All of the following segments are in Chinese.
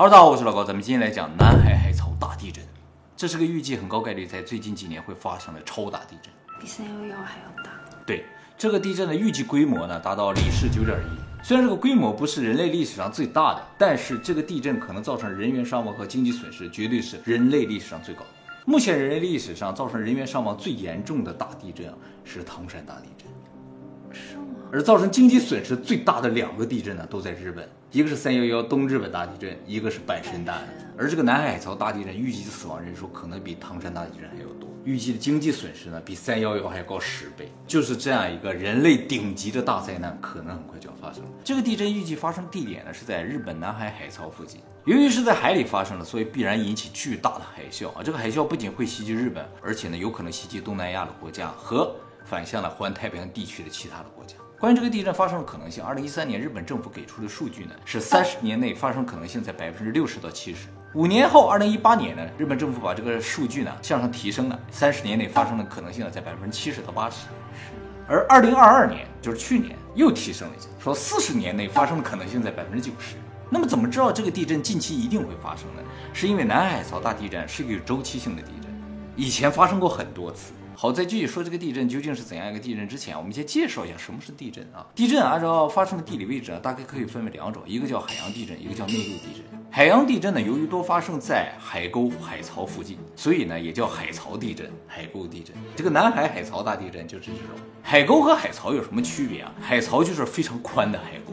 Hello，大家好，我是老高，咱们今天来讲南海海槽大地震。这是个预计很高概率在最近几年会发生的超大地震，比三幺幺还要大。对，这个地震的预计规模呢达到里氏九点一。虽然这个规模不是人类历史上最大的，但是这个地震可能造成人员伤亡和经济损失，绝对是人类历史上最高。目前人类历史上造成人员伤亡最严重的大地震啊，是唐山大地震。是吗？而造成经济损失最大的两个地震呢，都在日本，一个是三幺幺东日本大地震，一个是阪神大地震。而这个南海海槽大地震预计的死亡人数可能比唐山大地震还要多，预计的经济损失呢比三幺幺还要高十倍。就是这样一个人类顶级的大灾难，可能很快就要发生。这个地震预计发生地点呢是在日本南海海槽附近，由于是在海里发生的，所以必然引起巨大的海啸啊！这个海啸不仅会袭击日本，而且呢有可能袭击东南亚的国家和反向的环太平洋地区的其他的国家。关于这个地震发生的可能性，二零一三年日本政府给出的数据呢是三十年内发生可能性在百分之六十到七十。五年后，二零一八年呢，日本政府把这个数据呢向上提升了，三十年内发生的可能性呢在百分之七十到八十。而二零二二年，就是去年又提升了一下，说四十年内发生的可能性在百分之九十。那么怎么知道这个地震近期一定会发生呢？是因为南海槽大地震是一个有周期性的地震，以前发生过很多次。好，在具体说这个地震究竟是怎样一个地震之前，我们先介绍一下什么是地震啊。地震按照发生的地理位置啊，大概可以分为两种，一个叫海洋地震，一个叫内陆地震。海洋地震呢，由于多发生在海沟、海槽附近，所以呢也叫海槽地震、海沟地震。这个南海海槽大地震就是这种。海沟和海槽有什么区别啊？海槽就是非常宽的海沟，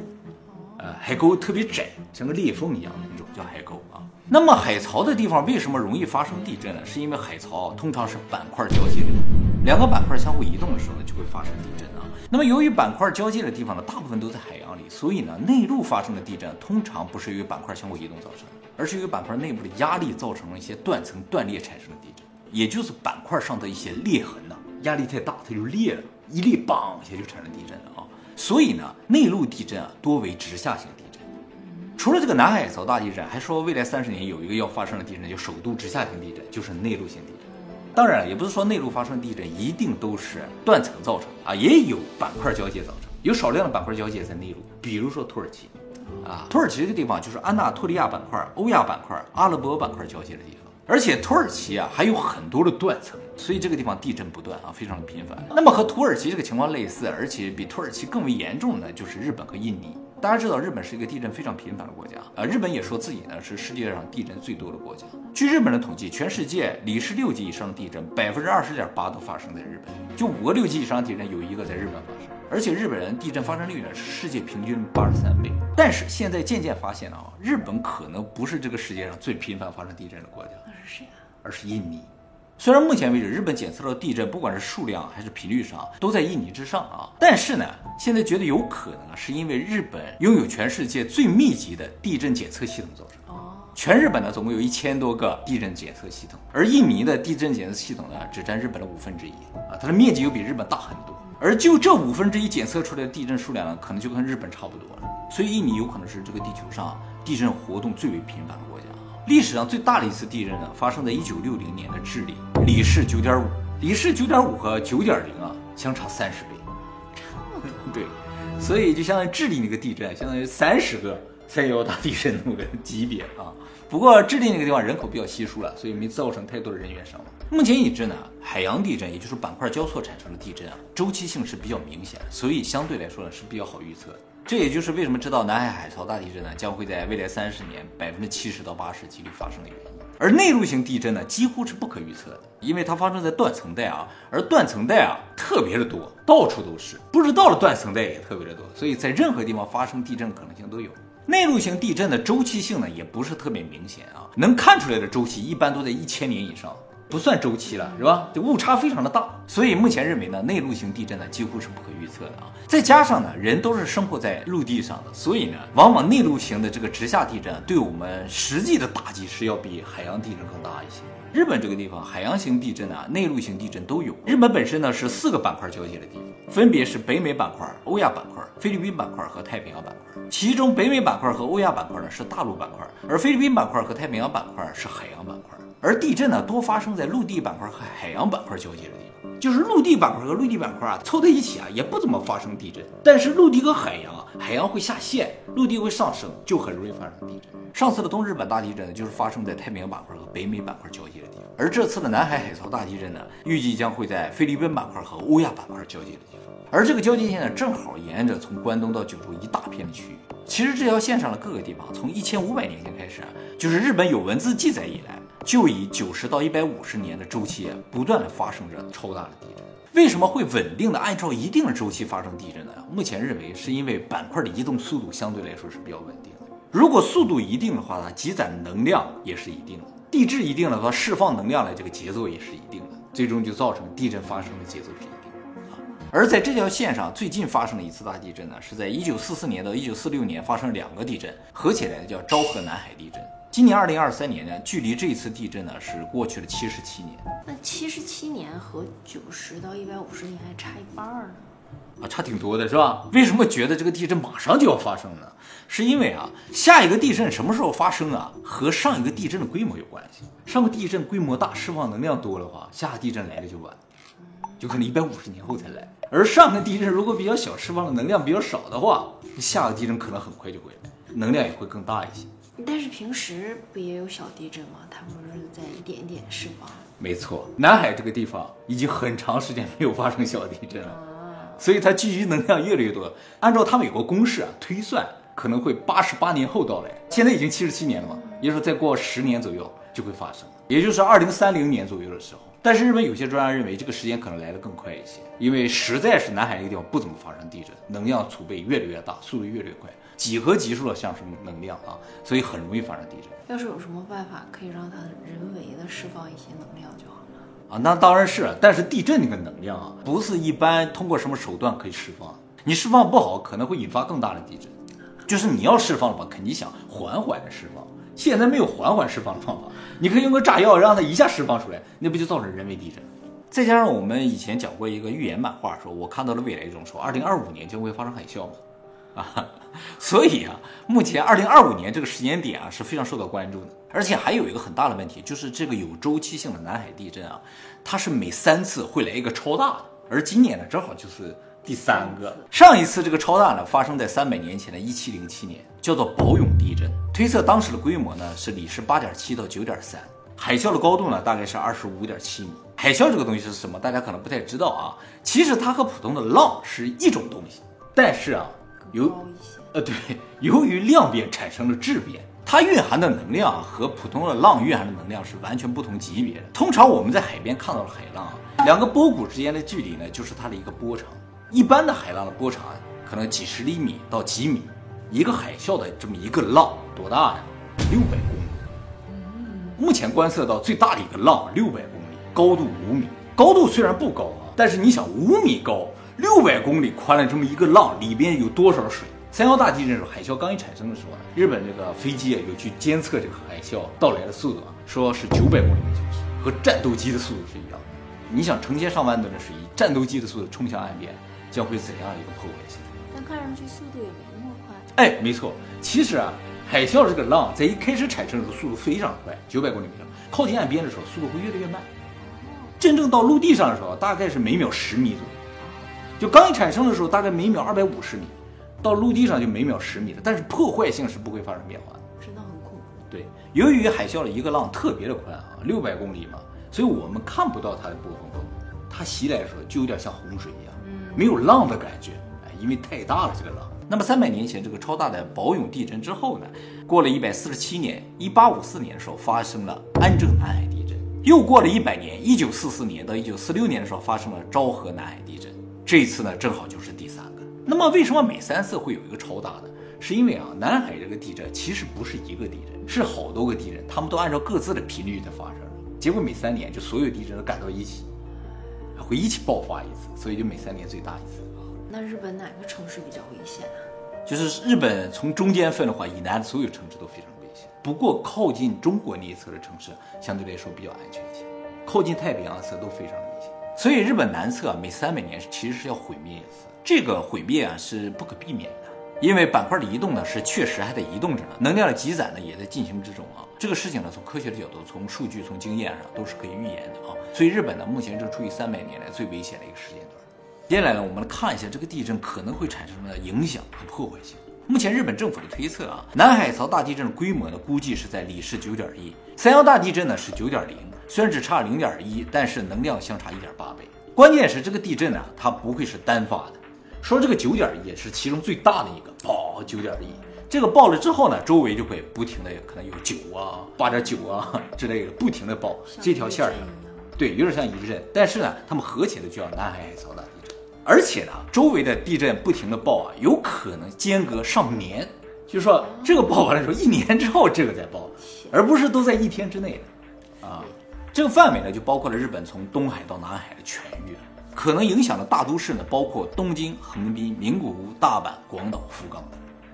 呃，海沟特别窄，像个裂缝一样的那种叫海沟啊。那么海槽的地方为什么容易发生地震呢？是因为海槽通常是板块交接的地方，两个板块相互移动的时候呢，就会发生地震啊。那么由于板块交接的地方呢，大部分都在海洋里，所以呢，内陆发生的地震通常不是由于板块相互移动造成的，而是由于板块内部的压力造成了一些断层断裂产生的地震，也就是板块上的一些裂痕呐，压力太大它就裂了，一裂嘣一下就产生地震了啊。所以呢，内陆地震啊多为直下型地震。除了这个南海槽大地震，还说未来三十年有一个要发生的地震叫首都直下型地震，就是内陆型地震。当然了，也不是说内陆发生地震一定都是断层造成啊，也有板块交界造成，有少量的板块交界在内陆，比如说土耳其，啊，土耳其这个地方就是安纳托利亚板块、欧亚板块、阿拉伯板块交界的地方，而且土耳其啊还有很多的断层，所以这个地方地震不断啊，非常的频繁。那么和土耳其这个情况类似，而且比土耳其更为严重的就是日本和印尼。大家知道，日本是一个地震非常频繁的国家啊。日本也说自己呢是世界上地震最多的国家。据日本的统计，全世界里氏六级以上的地震，百分之二十点八都发生在日本。就五个六级以上的地震，有一个在日本发生。而且日本人地震发生率呢是世界平均八十三倍。但是现在渐渐发现啊，日本可能不是这个世界上最频繁发生地震的国家，那是谁啊？而是印尼。虽然目前为止，日本检测到地震，不管是数量还是频率上，都在印尼之上啊。但是呢，现在觉得有可能啊，是因为日本拥有全世界最密集的地震检测系统造成。哦，全日本呢，总共有一千多个地震检测系统，而印尼的地震检测系统呢，只占日本的五分之一啊，它的面积又比日本大很多。而就这五分之一检测出来的地震数量呢，可能就跟日本差不多了。所以印尼有可能是这个地球上地震活动最为频繁的国家。历史上最大的一次地震呢，发生在一九六零年的智利，里氏九点五，里氏九点五和九点零啊，相差三十倍。对，所以就相当于智利那个地震，相当于三十个三幺大地震那么个级别啊。不过智利那个地方人口比较稀疏了，所以没造成太多的人员伤亡。目前已知呢，海洋地震也就是板块交错产生的地震啊，周期性是比较明显的，所以相对来说呢是比较好预测。这也就是为什么知道南海海槽大地震呢将会在未来三十年百分之七十到八十几率发生的原因。而内陆型地震呢几乎是不可预测的，因为它发生在断层带啊，而断层带啊特别的多，到处都是，不知道的断层带也特别的多，所以在任何地方发生地震可能性都有。内陆型地震的周期性呢也不是特别明显啊，能看出来的周期一般都在一千年以上。不算周期了，是吧？就误差非常的大，所以目前认为呢，内陆型地震呢几乎是不可预测的啊。再加上呢，人都是生活在陆地上的，所以呢，往往内陆型的这个直下地震对我们实际的打击是要比海洋地震更大一些。日本这个地方，海洋型地震啊，内陆型地震都有。日本本身呢是四个板块交界的地方，分别是北美板块、欧亚板块、菲律宾板块和太平洋板块。其中北美板块和欧亚板块呢是大陆板块，而菲律宾板块和太平洋板块是海洋板块。而地震呢，多发生在陆地板块和海洋板块交界的地方。就是陆地板块和陆地板块啊凑在一起啊，也不怎么发生地震。但是陆地和海洋啊，海洋会下陷，陆地会上升，就很容易发生地震。上次的东日本大地震呢，就是发生在太平洋板块和北美板块交界的地方。而这次的南海海槽大地震呢，预计将会在菲律宾板块和欧亚板块交界的地方。而这个交界线呢，正好沿着从关东到九州一大片的区域。其实这条线上的各个地方，从一千五百年前开始啊，就是日本有文字记载以来，就以九十到一百五十年的周期，不断的发生着超大的地震。为什么会稳定的按照一定的周期发生地震呢？目前认为是因为板块的移动速度相对来说是比较稳定的。如果速度一定的话呢，积攒能量也是一定的，地质一定的话，释放能量的这个节奏也是一定的，最终就造成地震发生的节奏是一定的啊。而在这条线上，最近发生的一次大地震呢，是在一九四四年到一九四六年发生两个地震，合起来叫昭和南海地震。今年二零二三年呢，距离这一次地震呢是过去了七十七年那七十七年和九十到一百五十年还差一半儿呢。啊，差挺多的是吧？为什么觉得这个地震马上就要发生呢？是因为啊，下一个地震什么时候发生啊，和上一个地震的规模有关系。上个地震规模大，释放能量多的话，下个地震来的就晚，就可能一百五十年后才来。而上个地震如果比较小，释放的能量比较少的话，下个地震可能很快就会来，能量也会更大一些。但是平时不也有小地震吗？它不是在一点一点释放。没错，南海这个地方已经很长时间没有发生小地震了，所以它聚集能量越来越多。按照他们有个公式啊，推算可能会八十八年后到来。现在已经七十七年了嘛，也就是再过十年左右就会发生，也就是二零三零年左右的时候。但是日本有些专家认为这个时间可能来得更快一些，因为实在是南海这个地方不怎么发生地震，能量储备越来越大，速度越来越快，几何级数的上升能量啊，所以很容易发生地震。要是有什么办法可以让它人为的释放一些能量就好了。啊，那当然是，但是地震那个能量啊，不是一般通过什么手段可以释放。你释放不好，可能会引发更大的地震。就是你要释放的话，肯定想缓缓的释放。现在没有缓缓释放的方法，你可以用个炸药让它一下释放出来，那不就造成人为地震？再加上我们以前讲过一个预言漫画，说我看到了未来中说，二零二五年将会发生海啸嘛，啊，所以啊，目前二零二五年这个时间点啊是非常受到关注的。而且还有一个很大的问题，就是这个有周期性的南海地震啊，它是每三次会来一个超大的，而今年呢正好就是第三个。上一次这个超大呢发生在三百年前的一七零七年，叫做宝永地震，推测当时的规模呢是里氏八点七到九点三，海啸的高度呢大概是二十五点七米。海啸这个东西是什么？大家可能不太知道啊。其实它和普通的浪是一种东西，但是啊，由。呃对，由于量变产生了质变，它蕴含的能量和普通的浪蕴含的能量是完全不同级别的。通常我们在海边看到的海浪啊，两个波谷之间的距离呢，就是它的一个波长。一般的海浪的波长啊可能几十厘米到几米，一个海啸的这么一个浪多大呢？六百公里。目前观测到最大的一个浪六百公里，高度五米。高度虽然不高啊，但是你想五米高，六百公里宽的这么一个浪，里边有多少水？三幺大地震的时候，海啸刚一产生的时候呢，日本这个飞机啊有去监测这个海啸到来的速度啊，说是九百公里每小时，和战斗机的速度是一样的。你想成千上万吨的水以战斗机的速度冲向岸边，将会怎样一个破坏性？但看上去速度也没那么快。哎，没错，其实啊，海啸这个浪在一开始产生的时候速度非常快，九百公里每小时，靠近岸边的时候速度会越来越慢，真正到陆地上的时候大概是每秒十米左右。就刚一产生的时候大概每秒二百五十米，到陆地上就每秒十米了，但是破坏性是不会发生变化的。真的很恐怖。对，由于海啸的一个浪特别的宽啊，六百公里嘛，所以我们看不到它的波峰高度，它袭来的时候就有点像洪水一样，没有浪的感觉，哎，因为太大了这个浪。那么三百年前这个超大的宝永地震之后呢，过了一百四十七年，一八五四年的时候发生了安政南海地震，又过了一百年，一九四四年到一九四六年的时候发生了昭和南海地震，这一次呢正好就是第三个。那么为什么每三次会有一个超大的？是因为啊，南海这个地震其实不是一个地震，是好多个地震，它们都按照各自的频率在发生，结果每三年就所有地震都赶到一起，会一起爆发一次，所以就每三年最大一次。那日本哪个城市比较危险啊？就是日本从中间分的话，以南的所有城市都非常危险。不过靠近中国那一侧的城市相对来说比较安全一些，靠近太平洋侧都非常危险。所以日本南侧啊每三百年其实是要毁灭一次，这个毁灭啊是不可避免的。因为板块的移动呢是确实还在移动着呢，能量的积攒呢也在进行之中啊。这个事情呢，从科学的角度、从数据、从经验上都是可以预言的啊。所以日本呢，目前正处于三百年来最危险的一个时间段。接下来呢，我们来看一下这个地震可能会产生的影响和破坏性。目前日本政府的推测啊，南海槽大地震的规模呢，估计是在里氏九点一，三幺大地震呢是九点零，虽然只差零点一，但是能量相差一点八倍。关键是这个地震呢，它不会是单发的。说这个九点一是其中最大的一个，爆九点一，这个爆了之后呢，周围就会不停的可能有九啊、八点九啊之类的，不停的爆这条线上，对，有点像余震，但是呢，他们合起来就叫南海海槽大地震，而且呢，周围的地震不停的爆啊，有可能间隔上年，就是说这个爆完了之后，一年之后这个再爆，而不是都在一天之内的，啊，这个范围呢就包括了日本从东海到南海的全域。可能影响的大都市呢，包括东京、横滨、名古屋、大阪、广岛、福冈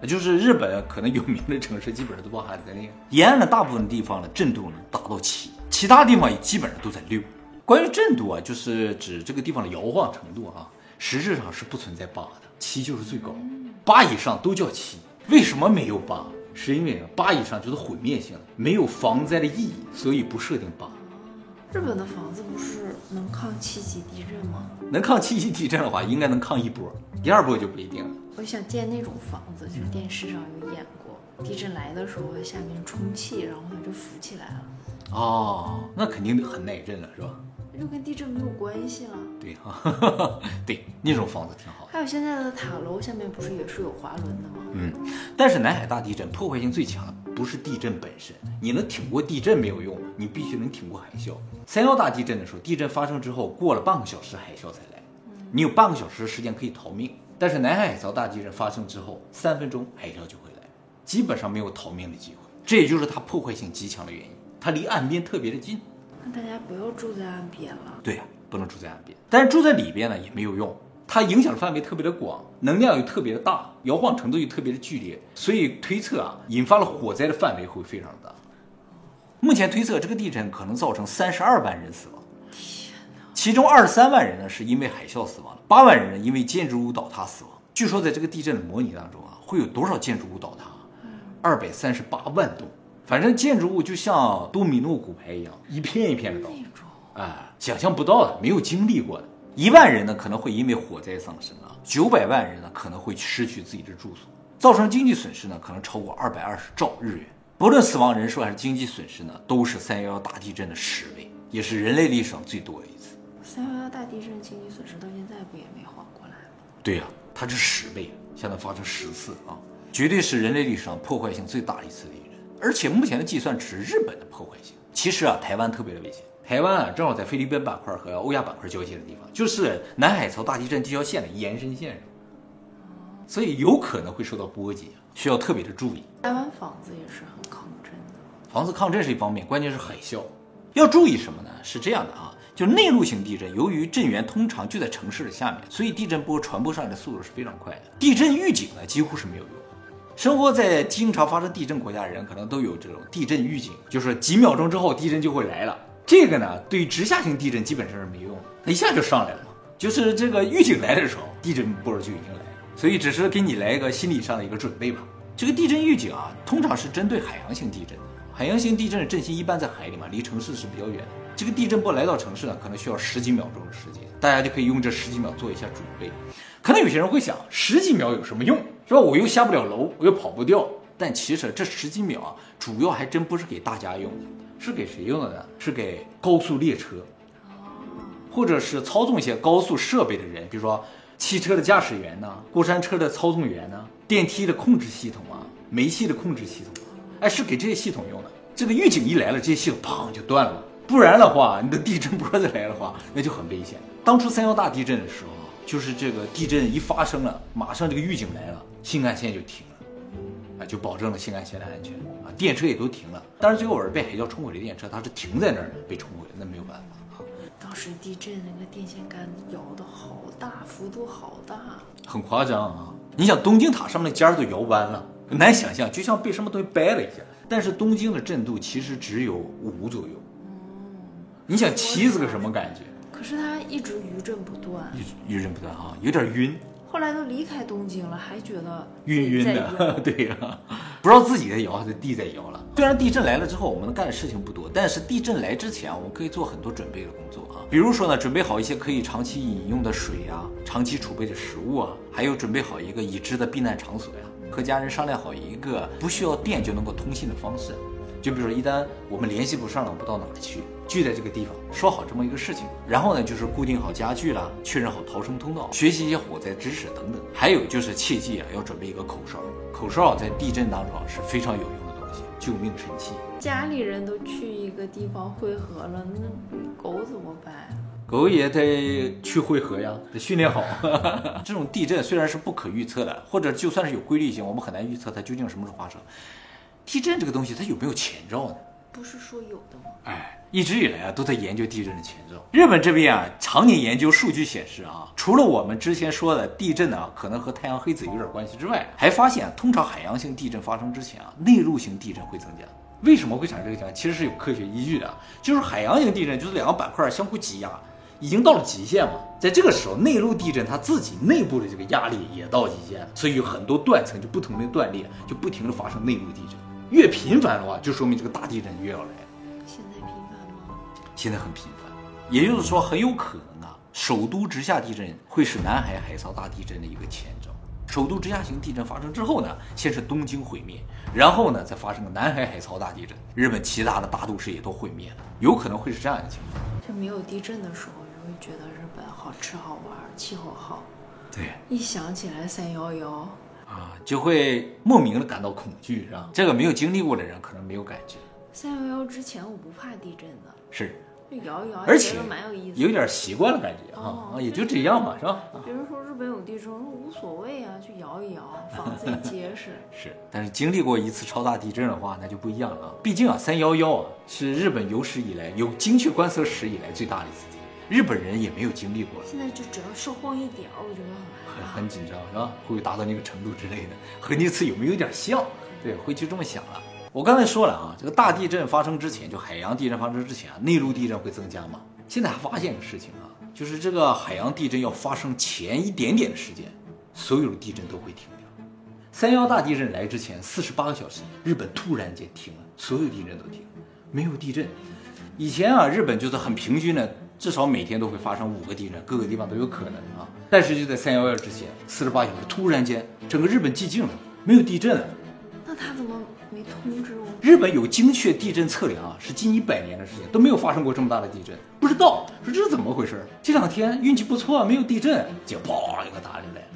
也，就是日本可能有名的城市，基本上都包含在内。沿岸的大部分地方呢，震度能达到七，其他地方也基本上都在六。关于震度啊，就是指这个地方的摇晃程度啊，实质上是不存在八的，七就是最高，八以上都叫七。为什么没有八？是因为八以上就是毁灭性，没有防灾的意义，所以不设定八。日本的房子不是能抗七级地震吗？能抗七级地震的话，应该能抗一波，第二波就不一定了。我想建那种房子，就是电视上有演过，地震来的时候下面充气，然后它就浮起来了。哦，那肯定很耐震了，是吧？就跟地震没有关系了。对哈，对，那种房子挺好。还有现在的塔楼下面不是也是有滑轮的吗？嗯，但是南海大地震破坏性最强的不是地震本身，你能挺过地震没有用，你必须能挺过海啸。三幺大地震的时候，地震发生之后过了半个小时，海啸才来，你有半个小时的时间可以逃命。但是南海海槽大地震发生之后，三分钟海啸就会来，基本上没有逃命的机会。这也就是它破坏性极强的原因，它离岸边特别的近。那大家不要住在岸边了。对呀，不能住在岸边，但是住在里边呢也没有用，它影响的范围特别的广，能量又特别的大，摇晃程度又特别的剧烈，所以推测啊，引发了火灾的范围会非常大。目前推测这个地震可能造成三十二万人死亡，天哪！其中二十三万人呢是因为海啸死亡的，八万人呢因为建筑物倒塌死亡。据说在这个地震的模拟当中啊，会有多少建筑物倒塌？二百三十八万栋。反正建筑物就像多米诺骨牌一样，一片一片的倒，啊，想象不到的，没有经历过的。一万人呢可能会因为火灾丧生啊，九百万人呢可能会失去自己的住所，造成经济损失呢可能超过二百二十兆日元。不论死亡人数还是经济损失呢，都是三幺幺大地震的十倍，也是人类历史上最多的一次。三幺幺大地震经济损失到现在不也没缓过来吗？对呀，它是十倍，现在发生十次啊，绝对是人类历史上破坏性最大的一次地震。而且目前的计算只是日本的破坏性，其实啊，台湾特别的危险。台湾啊，正好在菲律宾板块和欧亚板块交界的地方，就是南海槽大地震这条线的延伸线上，所以有可能会受到波及，需要特别的注意。台湾房子也是很抗震的，房子抗震是一方面，关键是海啸，要注意什么呢？是这样的啊，就内陆型地震，由于震源通常就在城市的下面，所以地震波传播上来的速度是非常快的。地震预警呢，几乎是没有用。生活在经常发生地震国家的人，可能都有这种地震预警，就是几秒钟之后地震就会来了。这个呢，对于直下型地震基本上是没用，它一下就上来了嘛。就是这个预警来的时候，地震波就已经来了，所以只是给你来一个心理上的一个准备吧。这个地震预警啊，通常是针对海洋型地震的。海洋型地震的震心一般在海里嘛，离城市是比较远的。这个地震波来到城市呢，可能需要十几秒钟的时间，大家就可以用这十几秒做一下准备。可能有些人会想，十几秒有什么用？说？我又下不了楼，我又跑不掉。但其实这十几秒啊，主要还真不是给大家用的，是给谁用的呢？是给高速列车，或者是操纵一些高速设备的人，比如说汽车的驾驶员呢，过山车的操纵员呢，电梯的控制系统啊，煤气的控制系统啊，哎，是给这些系统用的。这个预警一来了，这些系统砰就断了。不然的话，你的地震 波再来的话，那就很危险。当初三幺大地震的时候。就是这个地震一发生了，马上这个预警来了，新干线就停了，啊，就保证了新干线的安全啊，电车也都停了。但是最后是被海啸冲毁的电车，它是停在那儿被冲毁了，那没有办法。当时地震那个电线杆摇的好大，幅度好大，很夸张啊！你想东京塔上面的尖儿都摇弯了，难想象，就像被什么东西掰了一下。但是东京的震度其实只有五左右，嗯，你想七是个什么感觉？可是他一直余震不断，余余震不断啊，有点晕，后来都离开东京了，还觉得晕晕的，对呀、不知道自己在摇还是地在摇了。虽然地震来了之后，我们能干的事情不多，但是地震来之前，我们可以做很多准备的工作啊。比如说呢，准备好一些可以长期饮用的水啊，长期储备的食物啊，还有准备好一个已知的避难场所呀、和家人商量好一个不需要电就能够通信的方式。就比如说，一旦我们联系不上了，不知道哪儿去，聚在这个地方，说好这么一个事情。然后呢，就是固定好家具啦，确认好逃生通道，学习一些火灾知识等等。还有就是切记啊，要准备一个口哨。口哨在地震当中啊是非常有用的东西，救命神器。家里人都去一个地方汇合了，那狗怎么办？狗也得去汇合呀，得训练好。这种地震虽然是不可预测的，或者就算是有规律性，我们很难预测它究竟什么时候发生。地震这个东西，它有没有前兆呢？不是说有的吗？哎，一直以来啊，都在研究地震的前兆。日本这边啊，常年研究，数据显示啊，除了我们之前说的地震呢，可能和太阳黑子有点关系之外，还发现、啊、通常海洋性地震发生之前啊，内陆型地震会增加。为什么会产生这个现象？其实是有科学依据的，就是海洋型地震就是两个板块相互挤压，已经到了极限嘛。在这个时候，内陆地震它自己内部的这个压力也到极限，所以有很多断层就不同的断裂，就不停的发生内陆地震。越频繁的话，就说明这个大地震越要来。现在频繁吗？现在很频繁，也就是说很有可能啊，首都直下地震会是南海海槽大地震的一个前兆。首都直下型地震发生之后呢，先是东京毁灭，然后呢再发生个南海海槽大地震，日本其他的大都市也都毁灭了，有可能会是这样一个情况。就没有地震的时候，你会觉得日本好吃好玩，气候好。对一想起来三幺幺，啊，就会莫名的感到恐惧，是吧？这个没有经历过的人可能没有感觉，三幺幺之前我不怕地震的，是就摇一摇，而且蛮有意思的。有点习惯了感觉啊，啊也就这样吧，是吧？啊别人说日本有地震，我说无所谓啊，去摇一摇，房子也结实。是，但是经历过一次超大地震的话，那就不一样了啊。毕竟啊，三幺幺啊是日本有史以来有精确观测史以来最大的一次地震，日本人也没有经历过，现在就只要稍晃一点儿，我觉得很很。很紧张，是吧？会不会达到那个程度之类的？和那次有没有点像？对，会去这么想了。我刚才说了啊，这个大地震发生之前，就海洋地震发生之前啊，内陆地震会增加嘛。现在还发现个事情啊，就是这个海洋地震要发生前一点点的时间，所有的地震都会停掉。三幺大地震来之前四十八个小时，日本突然间停了，所有地震都停了，没有地震。以前啊，日本就是很平均的，至少每天都会发生五个地震，各个地方都有可能啊。但是就在三幺幺之前，四十八小时突然间，整个日本寂静了，没有地震了。那他怎么没通知我？日本有精确地震测量啊，是近一百年的时间都没有发生过这么大的地震，不知道说这是怎么回事？这两天运气不错啊，没有地震，结果砰一个大的来了。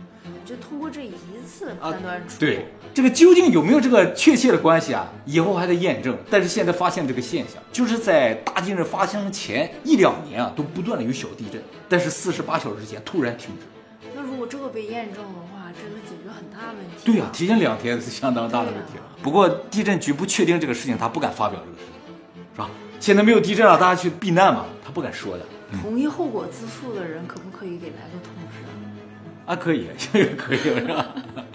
就通过这一次啊判断出，对，这个究竟有没有这个确切的关系啊？以后还得验证。但是现在发现这个现象，就是在大地震发生前一两年啊，都不断的有小地震，但是四十八小时前突然停止。那如果这个被验证的话，真的解决很大问题。对呀、提前两天是相当大的问题了。不过地震局不确定这个事情，他不敢发表这个事情，是吧？现在没有地震了，大家去避难嘛，他不敢说的。同意后果自负的人，可不可以给来个通知？啊，可以，这个可以了，是吧？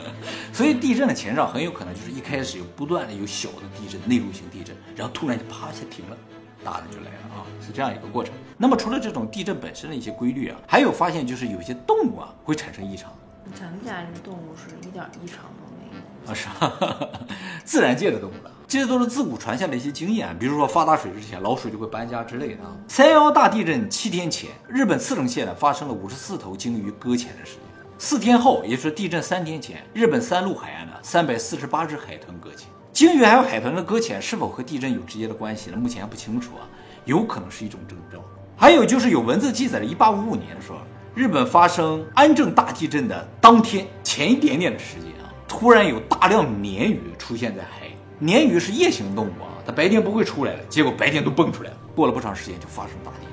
所以地震的前兆很有可能就是一开始有不断的有小的地震，内陆型地震，然后突然就啪一下停了，大的就来了啊，是这样一个过程。那么除了这种地震本身的一些规律啊，还有发现就是有些动物啊会产生异常咱们家这动物是一点异常都没有。啊，是吧？自然界的动物了。这些都是自古传下的一些经验，比如说发大水之前，老鼠就会搬家之类的啊。三幺幺大地震七天前，日本茨城县呢发生了五十四头鲸鱼搁浅的事件。四天后，也就是地震三天前，日本三陆海岸呢三百四十八只海豚搁浅。鲸鱼还有海豚的搁浅是否和地震有直接的关系呢？目前还不清楚啊，有可能是一种征兆。还有就是有文字记载的，一八五五年的时候，日本发生安政大地震的当天前一点点的时间啊，突然有大量鲶鱼出现在海里。鲶鱼是夜行动物啊，它白天不会出来的，结果白天都蹦出来了。过了不长时间就发生大地震。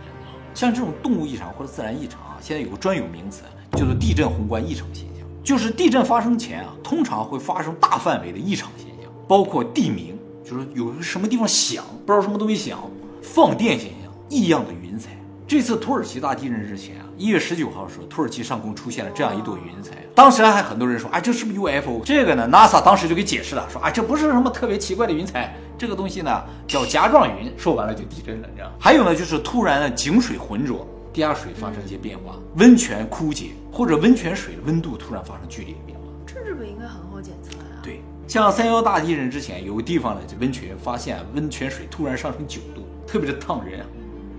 像这种动物异常或者自然异常啊，现在有个专有名词，叫做地震宏观异常现象。就是地震发生前啊，通常会发生大范围的异常现象，包括地鸣，就是有什么地方响，不知道什么东西响，放电现象，异样的云彩。这次土耳其大地震之前啊，一月十九号的时候，土耳其上空出现了这样一朵云彩。当时还很多人说，哎，这是不是 UFO？这个呢，NASA 当时就给解释了，说，哎，这不是什么特别奇怪的云彩，这个东西呢叫夹状云。说完了就地震了，你知道？还有呢，就是突然的井水浑浊，地下水发生一些变化，温泉枯竭，或者温泉水的温度突然发生剧烈变化。这日本应该很好检测呀。对，像三幺大地震之前，有个地方呢，这温泉发现温泉水突然上升九度，特别的烫人啊，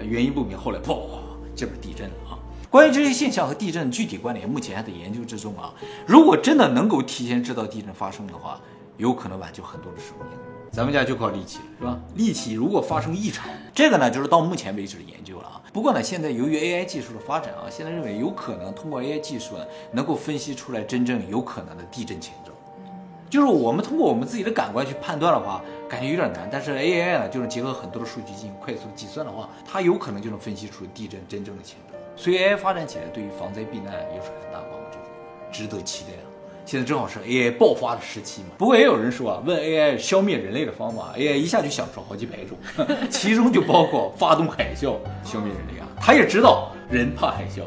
原因不明。后来砰，这边地震了啊。关于这些现象和地震具体关联，目前还在研究之中啊。如果真的能够提前知道地震发生的话，有可能挽救很多的生命。咱们家就靠力气了，是吧？力气如果发生异常，这个呢就是到目前为止的研究了啊。不过呢，现在由于 AI 技术的发展啊，现在认为有可能通过 AI 技术呢，能够分析出来真正有可能的地震前兆。就是我们通过我们自己的感官去判断的话，感觉有点难。但是 AI 呢，就是结合很多的数据进行快速计算的话，它有可能就能分析出地震真正的前兆。所以 AI 发展起来，对于防灾避难也是很大帮助，值得期待啊！现在正好是 AI 爆发的时期嘛。不过也有人说啊，问 AI 消灭人类的方法，AI 一下就想出好几百种，其中就包括发动海啸消灭人类啊。他也知道人怕海啸。